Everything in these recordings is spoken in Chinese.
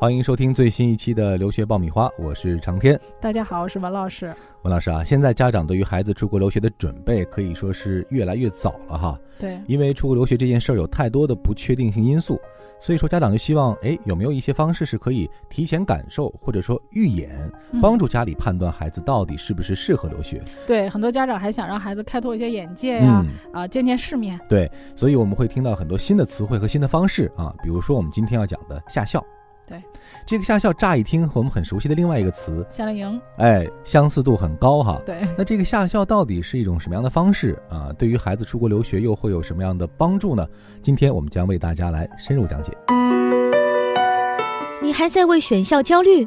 欢迎收听最新一期的留学爆米花，我是长天。大家好，我是文老师。文老师啊，现在家长对于孩子出国留学的准备可以说是越来越早了哈。对，因为出国留学这件事儿有太多的不确定性因素，所以说家长就希望，哎，有没有一些方式是可以提前感受或者说预演，帮助家里判断孩子到底是不是适合留学？对，很多家长还想让孩子开拓一些眼界呀，啊，见见世面。对，所以我们会听到很多新的词汇和新的方式啊，比如说我们今天要讲的下校。对，这个夏校乍一听和我们很熟悉的另外一个词夏令营，哎，相似度很高哈。对，那这个夏校到底是一种什么样的方式啊？对于孩子出国留学又会有什么样的帮助呢？今天我们将为大家来深入讲解。你还在为选校焦虑？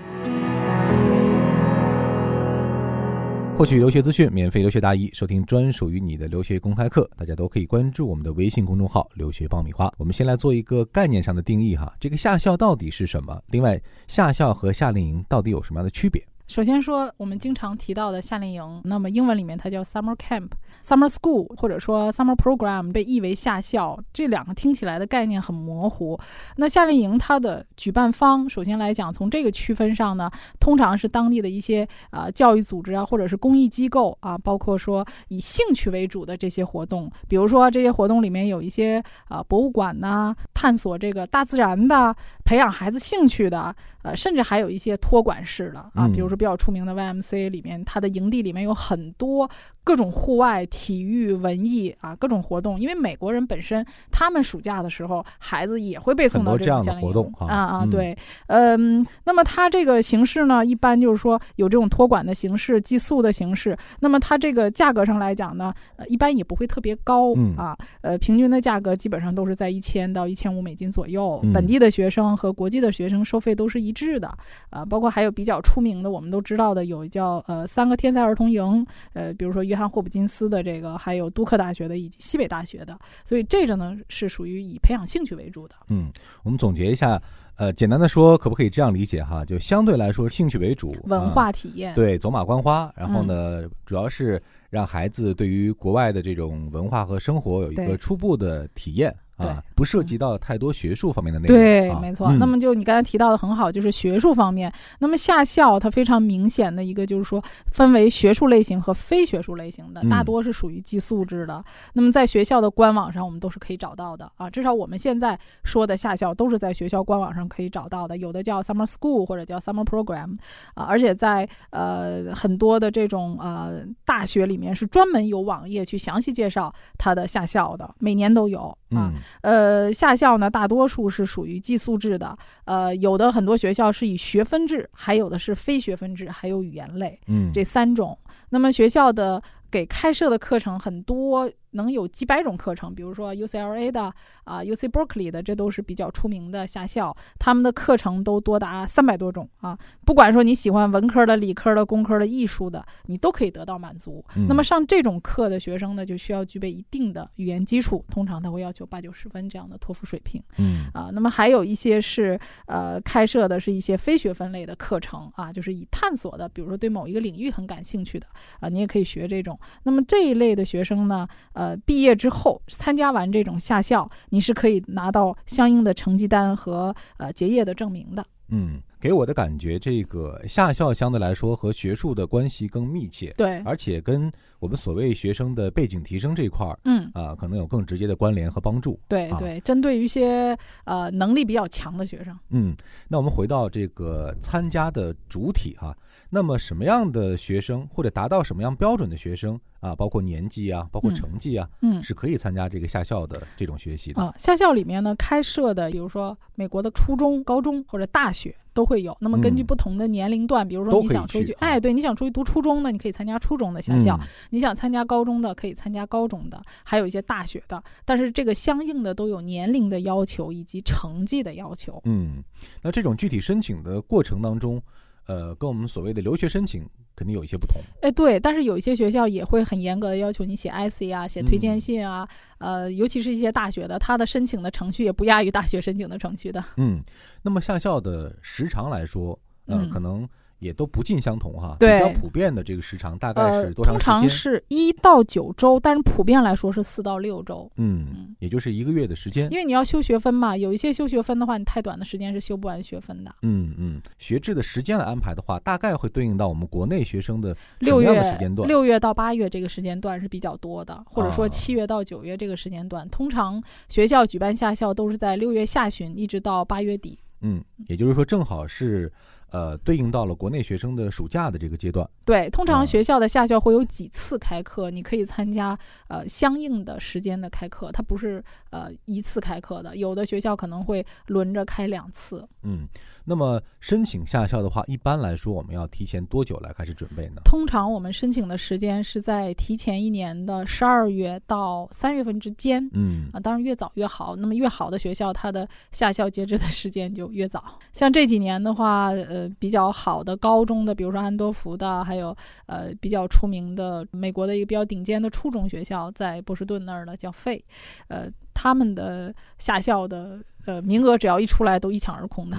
获取留学资讯，免费留学答疑，收听专属于你的留学公开课，大家都可以关注我们的微信公众号“留学爆米花”。我们先来做一个概念上的定义哈，这个下校到底是什么？另外，下校和夏令营到底有什么样的区别？首先说，我们经常提到的夏令营，那么英文里面它叫 summer camp、summer school，或者说 summer program，被译为夏校。这两个听起来的概念很模糊。那夏令营它的举办方，首先来讲，从这个区分上呢，通常是当地的一些呃教育组织啊，或者是公益机构啊，包括说以兴趣为主的这些活动，比如说这些活动里面有一些啊博物馆呐，探索这个大自然的，培养孩子兴趣的。呃，甚至还有一些托管式的啊，比如说比较出名的 YMCA 里面，它的营地里面有很多。各种户外体育、文艺啊，各种活动。因为美国人本身，他们暑假的时候，孩子也会被送到这样的活动啊啊，对，嗯，那么它这个形式呢，一般就是说有这种托管的形式、寄宿的形式。那么它这个价格上来讲呢，呃，一般也不会特别高啊，呃，平均的价格基本上都是在一千到一千五美金左右。本地的学生和国际的学生收费都是一致的啊，包括还有比较出名的，我们都知道的有叫呃三个天才儿童营，呃，比如说约翰霍普金斯的这个，还有杜克大学的，以及西北大学的，所以这个呢是属于以培养兴趣为主的。嗯，我们总结一下，呃，简单的说，可不可以这样理解哈？就相对来说，兴趣为主，文化体验，对，走马观花。然后呢，主要是让孩子对于国外的这种文化和生活有一个初步的体验。啊，不涉及到太多学术方面的内容。对，没错。那么就你刚才提到的很好，就是学术方面。那么夏校它非常明显的一个就是说，分为学术类型和非学术类型的，大多是属于寄宿制的。那么在学校的官网上，我们都是可以找到的啊。至少我们现在说的夏校都是在学校官网上可以找到的，有的叫 summer school 或者叫 summer program 啊。而且在呃很多的这种呃大学里面是专门有网页去详细介绍它的夏校的，每年都有啊。呃，下校呢，大多数是属于寄宿制的。呃，有的很多学校是以学分制，还有的是非学分制，还有语言类，嗯，这三种。那么学校的给开设的课程很多。能有几百种课程，比如说 UCLA 的啊，UC Berkeley 的，这都是比较出名的夏校，他们的课程都多达三百多种啊。不管说你喜欢文科的、理科的、工科的、艺术的，你都可以得到满足。那么上这种课的学生呢，就需要具备一定的语言基础，通常他会要求八九十分这样的托福水平。嗯啊，那么还有一些是呃开设的是一些非学分类的课程啊，就是以探索的，比如说对某一个领域很感兴趣的啊，你也可以学这种。那么这一类的学生呢？呃，毕业之后参加完这种夏校，你是可以拿到相应的成绩单和呃结业的证明的。嗯，给我的感觉，这个夏校相对来说和学术的关系更密切，对，而且跟我们所谓学生的背景提升这一块儿，嗯啊，可能有更直接的关联和帮助。对对，针对于一些呃能力比较强的学生。嗯，那我们回到这个参加的主体哈。那么什么样的学生或者达到什么样标准的学生啊，包括年纪啊，包括成绩啊，嗯，是可以参加这个夏校的这种学习的啊。夏校里面呢，开设的，比如说美国的初中、高中或者大学都会有。那么根据不同的年龄段，比如说你想出去，哎，对，你想出去读初中呢，你可以参加初中的夏校；你想参加高中的，可以参加高中的，还有一些大学的。但是这个相应的都有年龄的要求以及成绩的要求。嗯，那这种具体申请的过程当中。呃，跟我们所谓的留学申请肯定有一些不同。哎，对，但是有一些学校也会很严格的要求你写 IC 啊，写推荐信啊，呃，尤其是一些大学的，它的申请的程序也不亚于大学申请的程序的。嗯，那么下校的时长来说，呃，可能。也都不尽相同哈，比较普遍的这个时长大概是多长时间？通常是一到九周，但是普遍来说是四到六周。嗯，也就是一个月的时间。因为你要修学分嘛，有一些修学分的话，你太短的时间是修不完学分的。嗯嗯，学制的时间来安排的话，大概会对应到我们国内学生的六月时间段。六月到八月这个时间段是比较多的，或者说七月到九月这个时间段，通常学校举办夏校都是在六月下旬一直到八月底。嗯，也就是说正好是。呃，对应到了国内学生的暑假的这个阶段。对，通常学校的夏校会有几次开课，你可以参加呃相应的时间的开课，它不是呃一次开课的，有的学校可能会轮着开两次。嗯。那么申请下校的话，一般来说我们要提前多久来开始准备呢？通常我们申请的时间是在提前一年的十二月到三月份之间。嗯啊，当然越早越好。那么越好的学校，它的下校截止的时间就越早。像这几年的话，呃，比较好的高中的，比如说安多福的，还有呃比较出名的美国的一个比较顶尖的初中学校，在波士顿那儿的叫费，呃，他们的下校的呃名额只要一出来，都一抢而空的。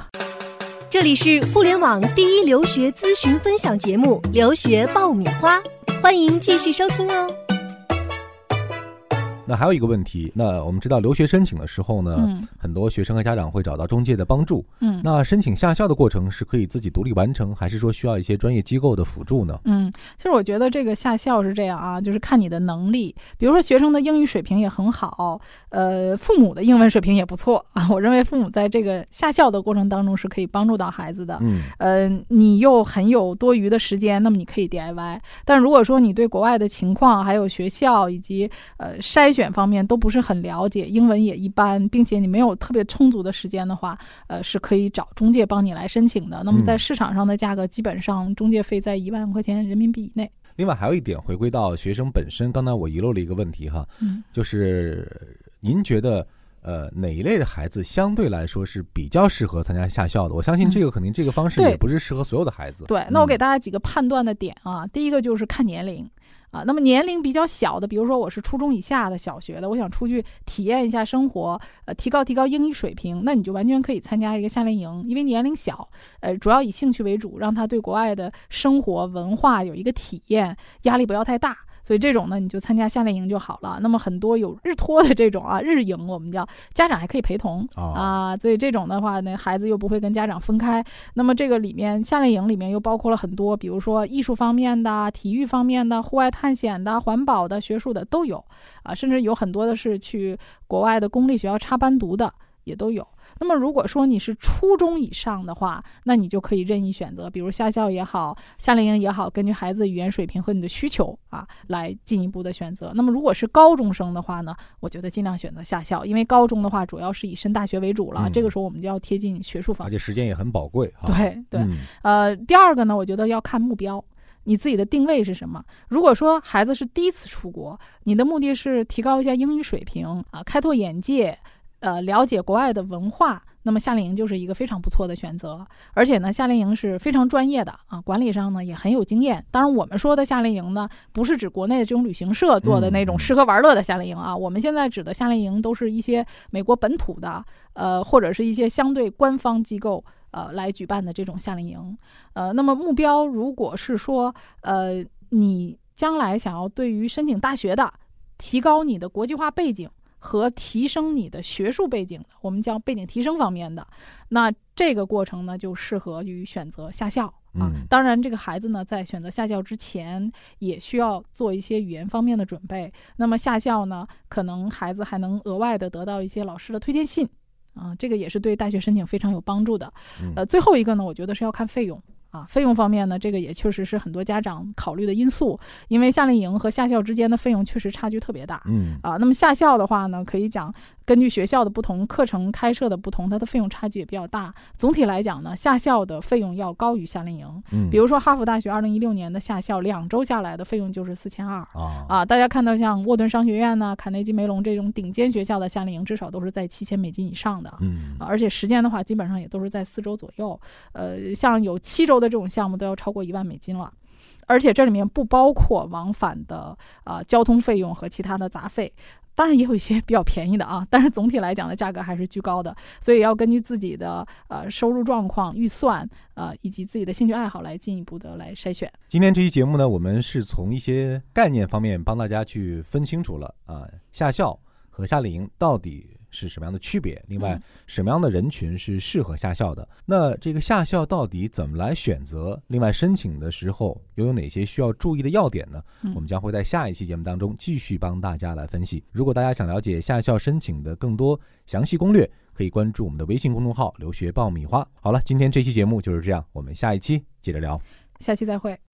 这里是互联网第一留学咨询分享节目《留学爆米花》，欢迎继续收听哦。那还有一个问题，那我们知道留学申请的时候呢，很多学生和家长会找到中介的帮助。嗯，那申请下校的过程是可以自己独立完成，还是说需要一些专业机构的辅助呢？嗯，其实我觉得这个下校是这样啊，就是看你的能力。比如说学生的英语水平也很好，呃，父母的英文水平也不错啊。我认为父母在这个下校的过程当中是可以帮助到孩子的。嗯，呃，你又很有多余的时间，那么你可以 DIY。但如果说你对国外的情况、还有学校以及呃筛选方面都不是很了解，英文也一般，并且你没有特别充足的时间的话，呃，是可以找中介帮你来申请的。那么在市场上的价格，基本上中介费在一万块钱人民币以内。另外还有一点，回归到学生本身，刚才我遗漏了一个问题哈，嗯，就是您觉得呃哪一类的孩子相对来说是比较适合参加下校的？我相信这个肯定这个方式也不是适合所有的孩子。对，那我给大家几个判断的点啊，第一个就是看年龄。啊，那么年龄比较小的，比如说我是初中以下的小学的，我想出去体验一下生活，呃，提高提高英语水平，那你就完全可以参加一个夏令营，因为年龄小，呃，主要以兴趣为主，让他对国外的生活文化有一个体验，压力不要太大。所以这种呢，你就参加夏令营就好了。那么很多有日托的这种啊，日营我们叫家长还可以陪同啊。所以这种的话，呢孩子又不会跟家长分开。那么这个里面夏令营里面又包括了很多，比如说艺术方面的、体育方面的、户外探险的、环保的、学术的都有啊，甚至有很多的是去国外的公立学校插班读的也都有。那么，如果说你是初中以上的话，那你就可以任意选择，比如下校也好，夏令营也好，根据孩子语言水平和你的需求啊，来进一步的选择。那么，如果是高中生的话呢，我觉得尽量选择下校，因为高中的话主要是以升大学为主了，这个时候我们就要贴近学术方，而且时间也很宝贵。对对，呃，第二个呢，我觉得要看目标，你自己的定位是什么。如果说孩子是第一次出国，你的目的是提高一下英语水平啊，开拓眼界。呃，了解国外的文化，那么夏令营就是一个非常不错的选择。而且呢，夏令营是非常专业的啊，管理上呢也很有经验。当然，我们说的夏令营呢，不是指国内的这种旅行社做的那种吃喝玩乐的夏令营啊。我们现在指的夏令营，都是一些美国本土的，呃，或者是一些相对官方机构呃来举办的这种夏令营。呃，那么目标如果是说，呃，你将来想要对于申请大学的，提高你的国际化背景。和提升你的学术背景的，我们叫背景提升方面的，那这个过程呢，就适合于选择下校啊。当然，这个孩子呢，在选择下校之前，也需要做一些语言方面的准备。那么下校呢，可能孩子还能额外的得到一些老师的推荐信啊，这个也是对大学申请非常有帮助的。呃，最后一个呢，我觉得是要看费用。啊，费用方面呢，这个也确实是很多家长考虑的因素，因为夏令营和夏校之间的费用确实差距特别大。嗯，啊，那么夏校的话呢，可以讲。根据学校的不同，课程开设的不同，它的费用差距也比较大。总体来讲呢，下校的费用要高于夏令营。嗯，比如说哈佛大学二零一六年的下校两周下来的费用就是四千二啊啊！大家看到像沃顿商学院呢、卡内基梅隆这种顶尖学校的夏令营，至少都是在七千美金以上的。嗯，而且时间的话，基本上也都是在四周左右。呃，像有七周的这种项目都要超过一万美金了。而且这里面不包括往返的呃交通费用和其他的杂费，当然也有一些比较便宜的啊，但是总体来讲的价格还是居高的，所以要根据自己的呃收入状况、预算呃以及自己的兴趣爱好来进一步的来筛选。今天这期节目呢，我们是从一些概念方面帮大家去分清楚了啊，夏校和夏令营到底。是什么样的区别？另外，什么样的人群是适合下校的？那这个下校到底怎么来选择？另外，申请的时候又有哪些需要注意的要点呢？我们将会在下一期节目当中继续帮大家来分析。如果大家想了解下校申请的更多详细攻略，可以关注我们的微信公众号“留学爆米花”。好了，今天这期节目就是这样，我们下一期接着聊。下期再会。